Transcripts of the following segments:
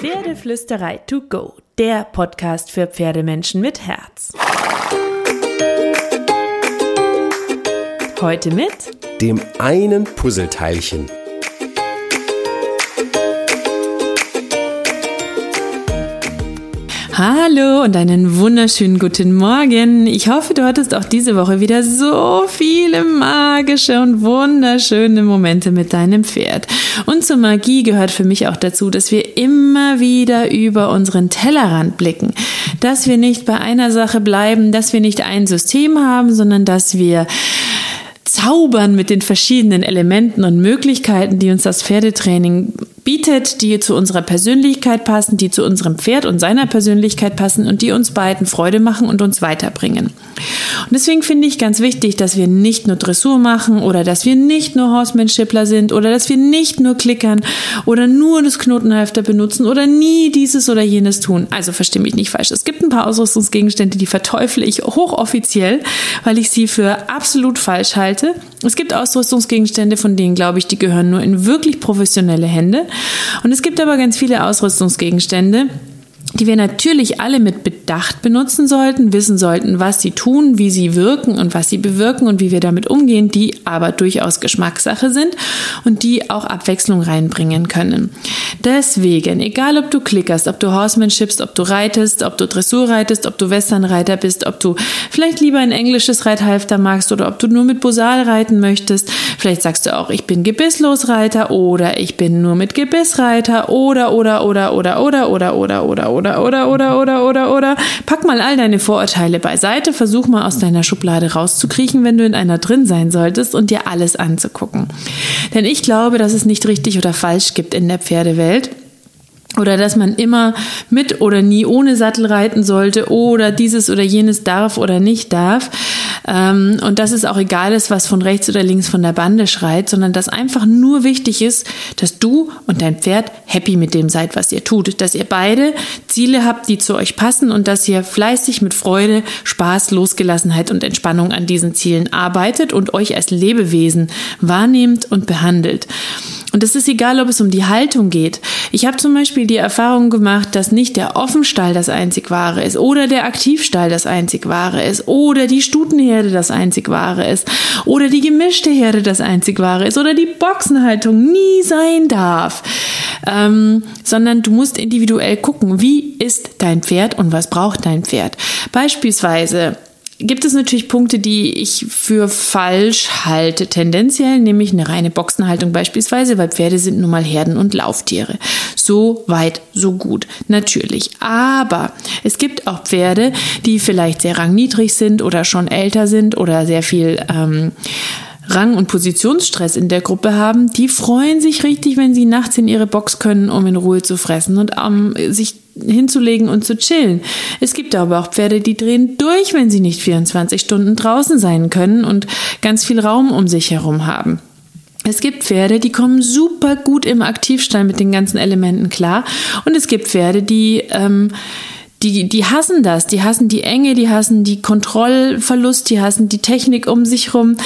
Pferdeflüsterei to go, der Podcast für Pferdemenschen mit Herz. Heute mit dem einen Puzzleteilchen. Hallo und einen wunderschönen guten Morgen. Ich hoffe, du hattest auch diese Woche wieder so viele magische und wunderschöne Momente mit deinem Pferd. Und zur Magie gehört für mich auch dazu, dass wir immer wieder über unseren Tellerrand blicken. Dass wir nicht bei einer Sache bleiben, dass wir nicht ein System haben, sondern dass wir zaubern mit den verschiedenen Elementen und Möglichkeiten, die uns das Pferdetraining bietet, die zu unserer Persönlichkeit passen, die zu unserem Pferd und seiner Persönlichkeit passen und die uns beiden Freude machen und uns weiterbringen. Und deswegen finde ich ganz wichtig, dass wir nicht nur Dressur machen oder dass wir nicht nur Horsemanshipler sind oder dass wir nicht nur klickern oder nur das Knotenhalfter benutzen oder nie dieses oder jenes tun. Also verstehe mich nicht falsch. Es gibt ein paar Ausrüstungsgegenstände, die verteufle ich hochoffiziell, weil ich sie für absolut falsch halte. Es gibt Ausrüstungsgegenstände, von denen glaube ich, die gehören nur in wirklich professionelle Hände. Und es gibt aber ganz viele Ausrüstungsgegenstände, die wir natürlich alle mit Bedacht benutzen sollten, wissen sollten, was sie tun, wie sie wirken und was sie bewirken und wie wir damit umgehen, die aber durchaus Geschmackssache sind und die auch Abwechslung reinbringen können. Deswegen, egal ob du klickerst, ob du Horsemanshipst, ob du reitest, ob du Dressur reitest, ob du Westernreiter bist, ob du vielleicht lieber ein englisches Reithalfter magst oder ob du nur mit Bosal reiten möchtest, vielleicht sagst du auch, ich bin Gebisslosreiter oder ich bin nur mit Gebissreiter oder oder oder oder oder oder oder oder oder oder oder oder oder oder pack mal all deine Vorurteile beiseite, versuch mal aus deiner Schublade rauszukriechen, wenn du in einer drin sein solltest und dir alles anzugucken. Denn ich glaube, dass es nicht richtig oder falsch gibt in der Pferdewelt oder dass man immer mit oder nie ohne Sattel reiten sollte oder dieses oder jenes darf oder nicht darf. Ähm, und dass es auch egal ist, was von rechts oder links von der Bande schreit, sondern dass einfach nur wichtig ist, dass du und dein Pferd happy mit dem seid, was ihr tut. Dass ihr beide Ziele habt, die zu euch passen und dass ihr fleißig mit Freude, Spaß, Losgelassenheit und Entspannung an diesen Zielen arbeitet und euch als Lebewesen wahrnehmt und behandelt. Und es ist egal, ob es um die Haltung geht. Ich habe zum Beispiel die Erfahrung gemacht, dass nicht der Offenstall das einzig wahre ist oder der Aktivstall das einzig wahre ist oder die Stutenherde das einzig wahre ist oder die gemischte Herde das einzig wahre ist oder die Boxenhaltung nie sein darf, ähm, sondern du musst individuell gucken, wie ist dein Pferd und was braucht dein Pferd. Beispielsweise gibt es natürlich Punkte, die ich für falsch halte, tendenziell, nämlich eine reine Boxenhaltung beispielsweise, weil Pferde sind nun mal Herden- und Lauftiere. So weit, so gut, natürlich. Aber es gibt auch Pferde, die vielleicht sehr rangniedrig sind oder schon älter sind oder sehr viel ähm, Rang- und Positionsstress in der Gruppe haben, die freuen sich richtig, wenn sie nachts in ihre Box können, um in Ruhe zu fressen und um, sich hinzulegen und zu chillen. Es gibt aber auch Pferde, die drehen durch, wenn sie nicht 24 Stunden draußen sein können und ganz viel Raum um sich herum haben. Es gibt Pferde, die kommen super gut im Aktivstall mit den ganzen Elementen klar. Und es gibt Pferde, die ähm, die, die hassen das, die hassen die Enge, die hassen die Kontrollverlust, die hassen die Technik um sich rum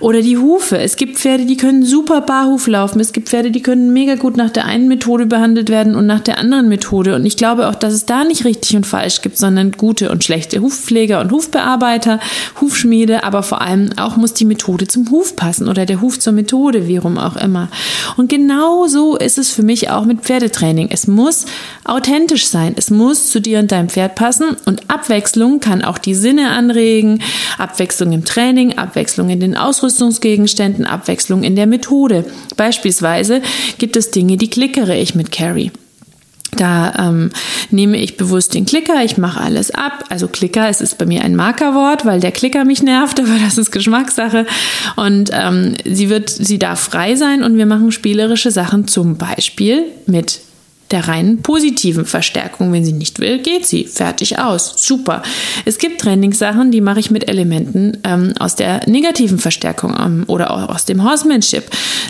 oder die Hufe. Es gibt Pferde, die können super Barhuf laufen. Es gibt Pferde, die können mega gut nach der einen Methode behandelt werden und nach der anderen Methode. Und ich glaube auch, dass es da nicht richtig und falsch gibt, sondern gute und schlechte Hufpfleger und Hufbearbeiter, Hufschmiede, aber vor allem auch muss die Methode zum Huf passen oder der Huf zur Methode, wie rum auch immer. Und genau so ist es für mich auch mit Pferdetraining. Es muss authentisch sein. Es muss zu dir und deinem deinem Pferd passen. Und Abwechslung kann auch die Sinne anregen. Abwechslung im Training, Abwechslung in den Ausrüstungsgegenständen, Abwechslung in der Methode. Beispielsweise gibt es Dinge, die klickere ich mit Carrie. Da ähm, nehme ich bewusst den Klicker, ich mache alles ab. Also Klicker, es ist bei mir ein Markerwort, weil der Klicker mich nervt, aber das ist Geschmackssache. Und ähm, sie wird, sie darf frei sein und wir machen spielerische Sachen, zum Beispiel mit der reinen positiven Verstärkung. Wenn sie nicht will, geht sie. Fertig aus. Super. Es gibt Trainingssachen, die mache ich mit Elementen ähm, aus der negativen Verstärkung ähm, oder auch aus dem Horsemanship.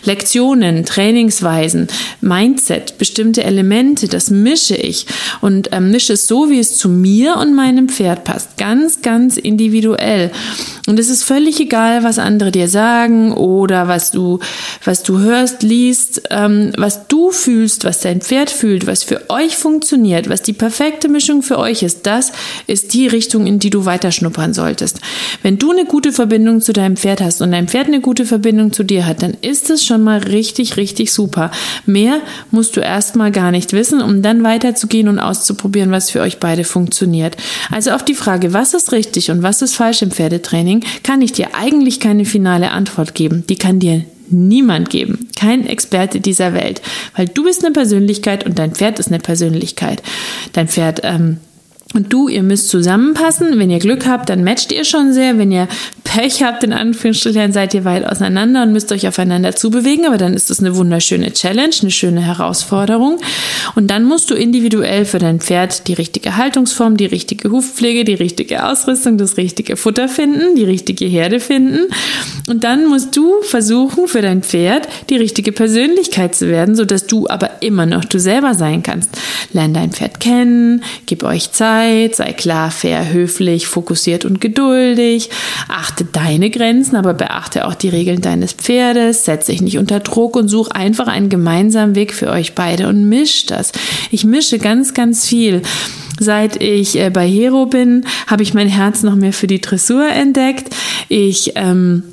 Lektionen, Trainingsweisen, Mindset, bestimmte Elemente, das mische ich und ähm, mische es so, wie es zu mir und meinem Pferd passt. Ganz, ganz individuell. Und es ist völlig egal, was andere dir sagen oder was du, was du hörst, liest, ähm, was du fühlst, was dein Pferd fühlt fühlt, was für euch funktioniert, was die perfekte Mischung für euch ist, das ist die Richtung, in die du weiterschnuppern solltest. Wenn du eine gute Verbindung zu deinem Pferd hast und dein Pferd eine gute Verbindung zu dir hat, dann ist es schon mal richtig, richtig super. Mehr musst du erstmal gar nicht wissen, um dann weiterzugehen und auszuprobieren, was für euch beide funktioniert. Also auf die Frage, was ist richtig und was ist falsch im Pferdetraining, kann ich dir eigentlich keine finale Antwort geben. Die kann dir niemand geben. Kein Experte dieser Welt. Weil du bist eine Persönlichkeit und dein Pferd ist eine Persönlichkeit. Dein Pferd ähm, und du, ihr müsst zusammenpassen. Wenn ihr Glück habt, dann matcht ihr schon sehr. Wenn ihr Pech habt, in Anführungsstrichen, seid ihr weit auseinander und müsst euch aufeinander zubewegen. Aber dann ist das eine wunderschöne Challenge, eine schöne Herausforderung. Und dann musst du individuell für dein Pferd die richtige Haltungsform, die richtige Hufpflege, die richtige Ausrüstung, das richtige Futter finden, die richtige Herde finden. Und dann musst du versuchen, für dein Pferd die richtige Persönlichkeit zu werden, sodass du aber immer noch du selber sein kannst. Lern dein Pferd kennen, gib euch Zeit Zeit, sei klar, fair, höflich, fokussiert und geduldig, achte deine Grenzen, aber beachte auch die Regeln deines Pferdes, setz dich nicht unter Druck und such einfach einen gemeinsamen Weg für euch beide und misch das. Ich mische ganz, ganz viel. Seit ich äh, bei Hero bin, habe ich mein Herz noch mehr für die Dressur entdeckt. Ich ähm,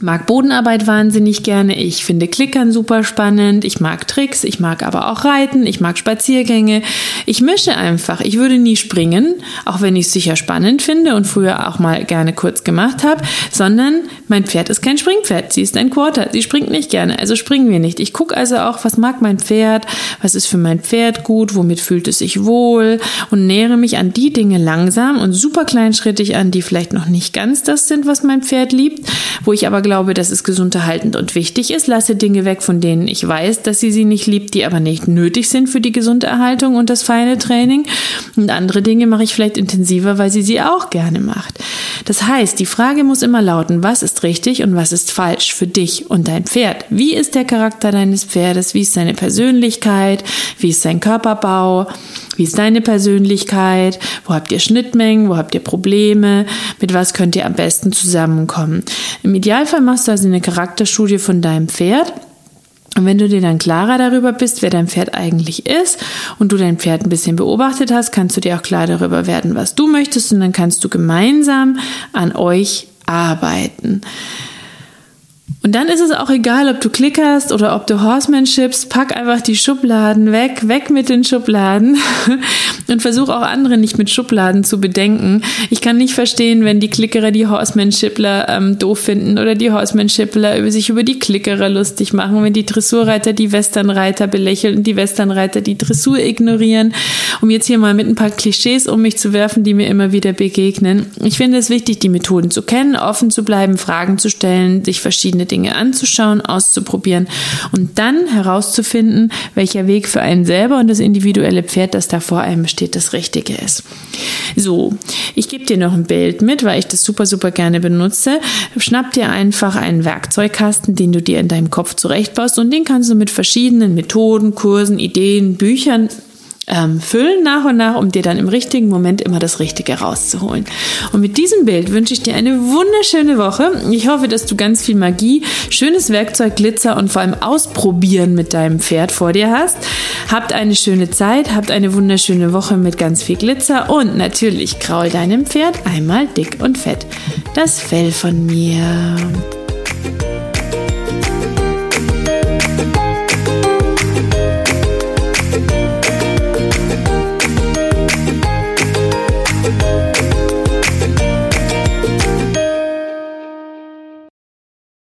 mag Bodenarbeit wahnsinnig gerne. Ich finde Klickern super spannend. Ich mag Tricks. Ich mag aber auch Reiten. Ich mag Spaziergänge. Ich mische einfach. Ich würde nie springen, auch wenn ich es sicher spannend finde und früher auch mal gerne kurz gemacht habe, sondern mein Pferd ist kein Springpferd. Sie ist ein Quarter. Sie springt nicht gerne. Also springen wir nicht. Ich gucke also auch, was mag mein Pferd? Was ist für mein Pferd gut? Womit fühlt es sich wohl? Und nähere mich an die Dinge langsam und super kleinschrittig an, die vielleicht noch nicht ganz das sind, was mein Pferd liebt, wo ich aber glaube, dass es gesund erhaltend und wichtig ist, lasse Dinge weg, von denen ich weiß, dass sie sie nicht liebt, die aber nicht nötig sind für die gesunde Erhaltung und das feine Training. Und andere Dinge mache ich vielleicht intensiver, weil sie sie auch gerne macht. Das heißt, die Frage muss immer lauten, was ist richtig und was ist falsch für dich und dein Pferd? Wie ist der Charakter deines Pferdes? Wie ist seine Persönlichkeit? Wie ist sein Körperbau? Wie ist deine Persönlichkeit? Wo habt ihr Schnittmengen? Wo habt ihr Probleme? Mit was könnt ihr am besten zusammenkommen? Im Idealfall machst du also eine Charakterstudie von deinem Pferd. Und wenn du dir dann klarer darüber bist, wer dein Pferd eigentlich ist und du dein Pferd ein bisschen beobachtet hast, kannst du dir auch klar darüber werden, was du möchtest und dann kannst du gemeinsam an euch arbeiten. Und dann ist es auch egal, ob du klickerst oder ob du Horsemanshipst, pack einfach die Schubladen weg, weg mit den Schubladen und versuch auch andere nicht mit Schubladen zu bedenken. Ich kann nicht verstehen, wenn die Klickerer die Horsemanshipler ähm, doof finden oder die Horsemanshipler über sich über die Klickerer lustig machen, wenn die Dressurreiter die Westernreiter belächeln und die Westernreiter die Dressur ignorieren, um jetzt hier mal mit ein paar Klischees um mich zu werfen, die mir immer wieder begegnen. Ich finde es wichtig, die Methoden zu kennen, offen zu bleiben, Fragen zu stellen, sich verschiedene Dinge anzuschauen, auszuprobieren und dann herauszufinden, welcher Weg für einen selber und das individuelle Pferd, das da vor einem steht, das Richtige ist. So, ich gebe dir noch ein Bild mit, weil ich das super, super gerne benutze. Schnapp dir einfach einen Werkzeugkasten, den du dir in deinem Kopf zurechtbaust und den kannst du mit verschiedenen Methoden, Kursen, Ideen, Büchern ähm, füllen nach und nach, um dir dann im richtigen Moment immer das Richtige rauszuholen. Und mit diesem Bild wünsche ich dir eine wunderschöne Woche. Ich hoffe, dass du ganz viel Magie, schönes Werkzeug, Glitzer und vor allem Ausprobieren mit deinem Pferd vor dir hast. Habt eine schöne Zeit, habt eine wunderschöne Woche mit ganz viel Glitzer und natürlich kraul deinem Pferd einmal dick und fett das Fell von mir.